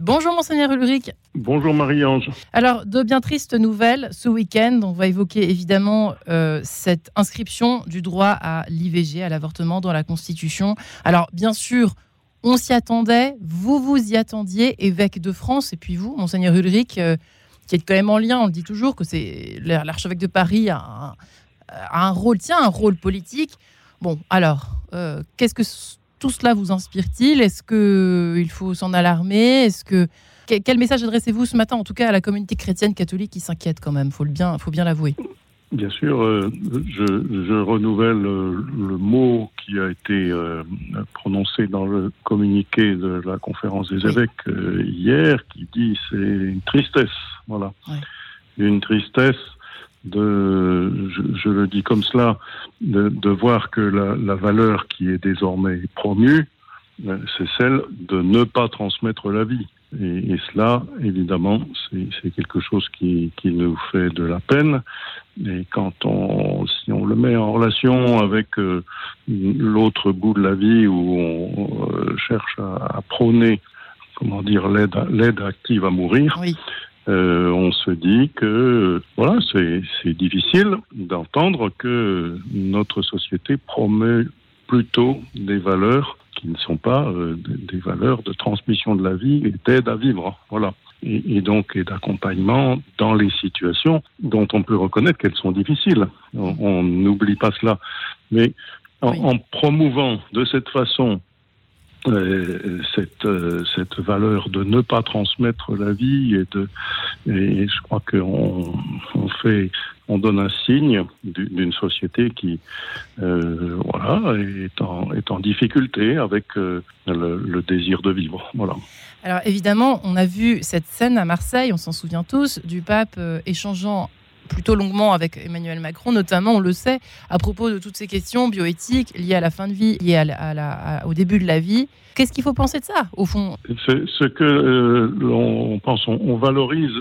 Bonjour Monseigneur Ulrich. Bonjour Marie-Ange. Alors, de bien tristes nouvelles ce week-end. On va évoquer évidemment euh, cette inscription du droit à l'IVG, à l'avortement dans la Constitution. Alors, bien sûr, on s'y attendait, vous vous y attendiez, évêque de France, et puis vous, Monseigneur Ulrich, euh, qui est quand même en lien, on le dit toujours, que c'est l'archevêque de Paris a un, rôle, tiens, un rôle politique. Bon, alors, euh, qu'est-ce que tout cela vous inspire-t-il? Est-ce qu'il faut s'en alarmer? Est-ce que quel message adressez-vous ce matin, en tout cas à la communauté chrétienne catholique qui s'inquiète quand même? Faut le bien, faut bien l'avouer. Bien sûr, euh, je, renouvelle euh, le mot qui a été euh, prononcé dans le communiqué de la conférence des évêques hier, qui dit c'est une tristesse, voilà, une tristesse de, je, le dis comme cela, de, voir que la, valeur qui est désormais promue, c'est celle de ne pas transmettre la vie. Et, cela, évidemment, c'est quelque chose qui, nous fait de la peine. Et quand on, si on le met en relation avec euh, l'autre bout de la vie où on euh, cherche à, prôner, comment dire, l'aide active à mourir, euh, on se dit que voilà, c'est difficile d'entendre que notre société promeut plutôt des valeurs qui ne sont pas euh, des valeurs de transmission de la vie et d'aide à vivre. Voilà. Et, donc, et d'accompagnement dans les situations dont on peut reconnaître qu'elles sont difficiles. On n'oublie pas cela. Mais en, promouvant de cette façon cette, euh, cette valeur de ne pas transmettre la vie et de et je crois qu'on on fait on donne un signe d'une société qui euh, voilà est en, est en difficulté avec le, le, désir de vivre. Voilà. Alors évidemment on a vu cette scène à Marseille on s'en souvient tous du pape échangeant plutôt longuement avec Emmanuel Macron, notamment, on le sait, à propos de toutes ces questions bioéthiques liées à la fin de vie, liées à au début de la vie. Qu'est-ce qu'il faut penser de ça, au fond? Ce que euh, l'on pense, on, valorise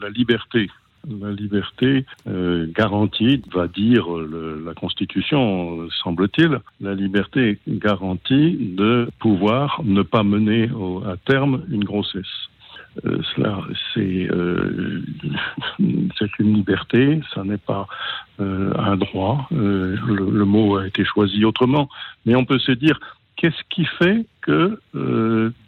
la, liberté la liberté euh, garantie, va dire la Constitution, semble-t-il, la liberté garantie de pouvoir ne pas mener à terme une grossesse. Euh, cela, c'est euh, une liberté, ça n'est pas euh, un droit. Le, le, mot a été choisi autrement, mais on peut se dire qu'est-ce qui fait que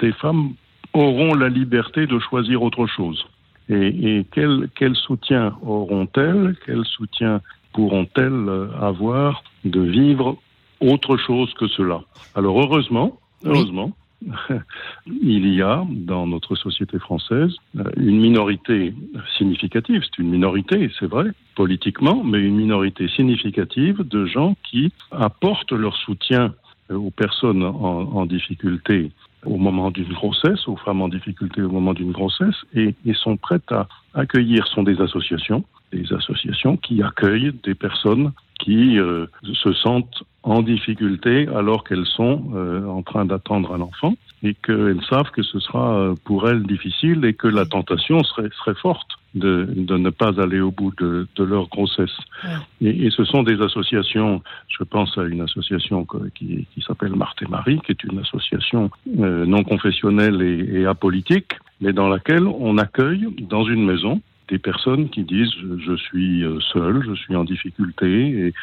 des femmes auront la liberté de choisir autre chose? Et, et quel, quel soutien auront-elles? Quel soutien pourront-elles avoir de vivre autre chose que cela? Alors heureusement, heureusement, il y a dans notre société française euh, une minorité significative, c'est une minorité, c'est vrai, politiquement, mais une minorité significative de gens qui apportent leur soutien euh, aux personnes en, difficulté au moment d'une grossesse, aux femmes en difficulté au moment d'une grossesse, et, et sont prêtes à accueillir, sont des associations, des associations qui accueillent des personnes qui euh, se sentent en difficulté alors qu'elles sont euh, en train d'attendre un enfant et qu'elles savent que ce sera euh, pour elles difficile et que la tentation serait, serait forte de, de ne pas aller au bout de, de leur grossesse. Et, et, ce sont des associations, je pense à une association qui, qui s'appelle Marthe et Marie, qui est une association non confessionnelle et, et apolitique, mais dans laquelle on accueille dans une maison des personnes qui disent je suis euh, seul, je suis en difficulté et,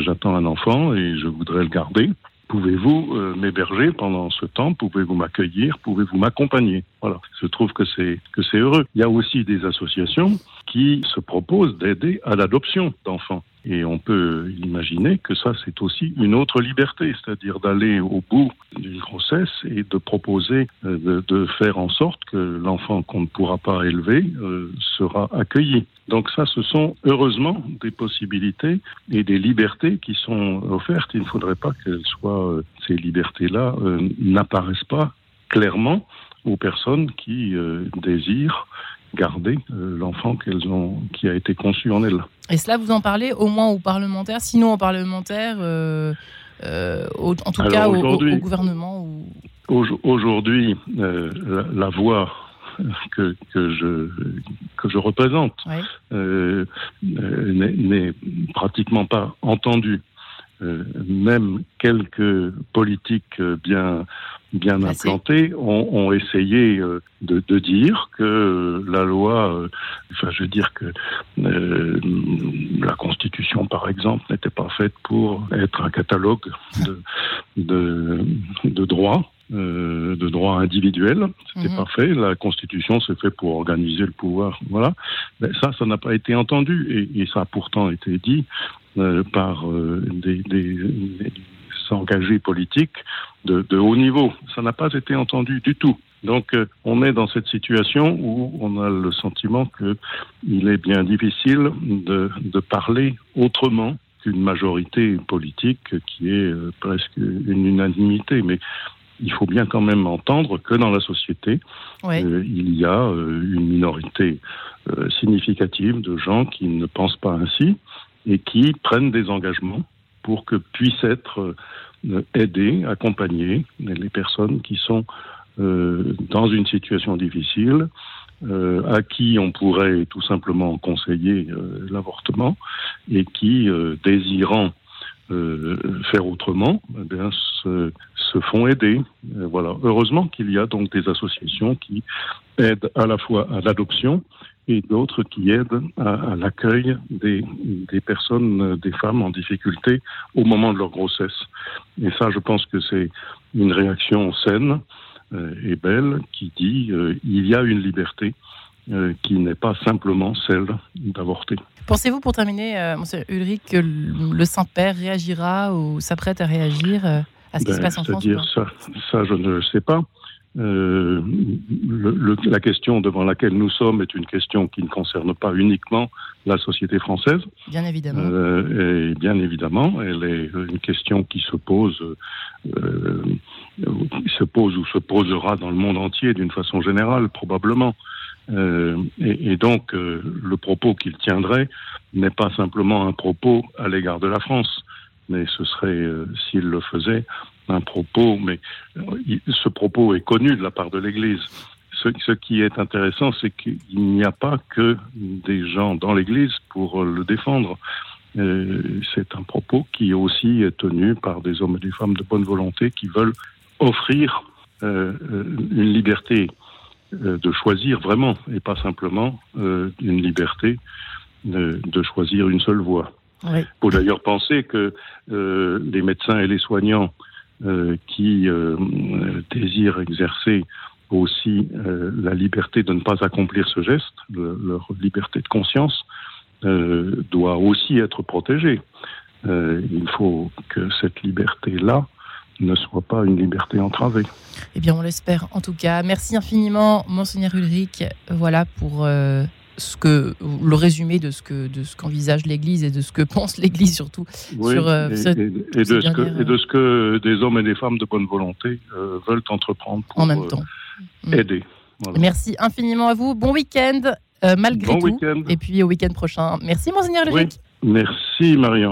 j'attends un enfant et je voudrais le garder. Pouvez-vous euh, m'héberger pendant ce temps? Pouvez-vous m'accueillir? Pouvez-vous m'accompagner? Voilà. Je trouve que c'est que c'est heureux. Il y a aussi des associations qui se proposent d'aider à l'adoption d'enfants. Et on peut imaginer que ça, c'est aussi une autre liberté, c'est-à-dire d'aller au bout d'une grossesse et de proposer euh, de, faire en sorte que l'enfant qu'on ne pourra pas élever euh, sera accueilli. Donc ça, ce sont heureusement des possibilités et des libertés qui sont offertes. Il ne faudrait pas que soient, euh, ces libertés-là n'apparaissent pas clairement aux personnes qui désirent garder euh, l'enfant qu'elles ont, qui a été conçu en elles. Et cela, vous en parlez au moins aux parlementaires, sinon aux parlementaires, euh, euh, en tout cas au, gouvernement Aujourd'hui, la, voix que, que, je, que je représente n'est pratiquement pas entendue. même quelques politiques bien bien implantés ont, essayé euh, de, dire que la loi, euh, enfin je veux dire que euh, la Constitution par exemple n'était pas faite pour être un catalogue de, de, de droits. de droits individuels, c'était mhm. pas fait. La Constitution c'est fait pour organiser le pouvoir, voilà. Mais ça, ça n'a pas été entendu et, et, ça a pourtant été dit par des, des, des engagés politiques de, de, haut niveau. Ça n'a pas été entendu du tout. Donc euh, on est dans cette situation où on a le sentiment qu'il est bien difficile de, de parler autrement qu'une majorité politique qui est euh, presque une unanimité. Mais il faut bien quand même entendre que dans la société, euh, il y a une minorité significative de gens qui ne pensent pas ainsi et qui prennent des engagements pour que puissent être euh, aidés, accompagner les personnes qui sont euh, dans une situation difficile, euh, à qui on pourrait tout simplement conseiller l'avortement et qui, désirant faire autrement, eh bien, se, se, font aider. voilà. Heureusement qu'il y a donc des associations qui aident à la fois à l'adoption et d'autres qui aident à, l'accueil des, des, personnes, des femmes en difficulté au moment de leur grossesse. Et ça, je pense que c'est une réaction saine euh, et belle qui dit euh, il y a une liberté euh, qui n'est pas simplement celle d'avorter. Pensez-vous, pour terminer, Monsieur Ulrich, que le Saint-Père réagira ou s'apprête à réagir à ce qui se ben, passe en France dire ça, ça, je ne le sais pas. Euh, le, la question devant laquelle nous sommes est une question qui ne concerne pas uniquement la société française. Bien évidemment. Euh, et bien évidemment, elle est une question qui se pose, euh, se pose ou se posera dans le monde entier d'une façon générale, probablement. Et, et, donc, le propos qu'il tiendrait n'est pas simplement un propos à l'égard de la France, mais ce serait, s'il le faisait, un propos, mais ce propos est connu de la part de l'Église. Ce, qui est intéressant, c'est qu'il n'y a pas que des gens dans l'Église pour le défendre. Euh, c'est un propos qui aussi est tenu par des hommes et des femmes de bonne volonté qui veulent offrir euh, une liberté euh, de choisir vraiment et pas simplement une liberté de, choisir une seule voie. Il faut d'ailleurs penser que les médecins et les soignants euh, qui euh, désirent exercer aussi euh, la liberté de ne pas accomplir ce geste, leur liberté de conscience, doit aussi être protégée. il faut que cette liberté-là ne soit pas une liberté entravée. Eh bien, on l'espère en tout cas. Merci infiniment, Monseigneur Ulrich, voilà pour ce que le résumé de ce que de ce qu'envisage l'Église et de ce que pense l'Église surtout sur euh, et, de ce que, et, de ce que, des hommes et des femmes de bonne volonté euh, veulent entreprendre pour en même temps. Euh, aider. Merci infiniment à vous. Bon week-end malgré tout. Et puis au week-end prochain. Merci monseigneur Ulrich. Merci Marion.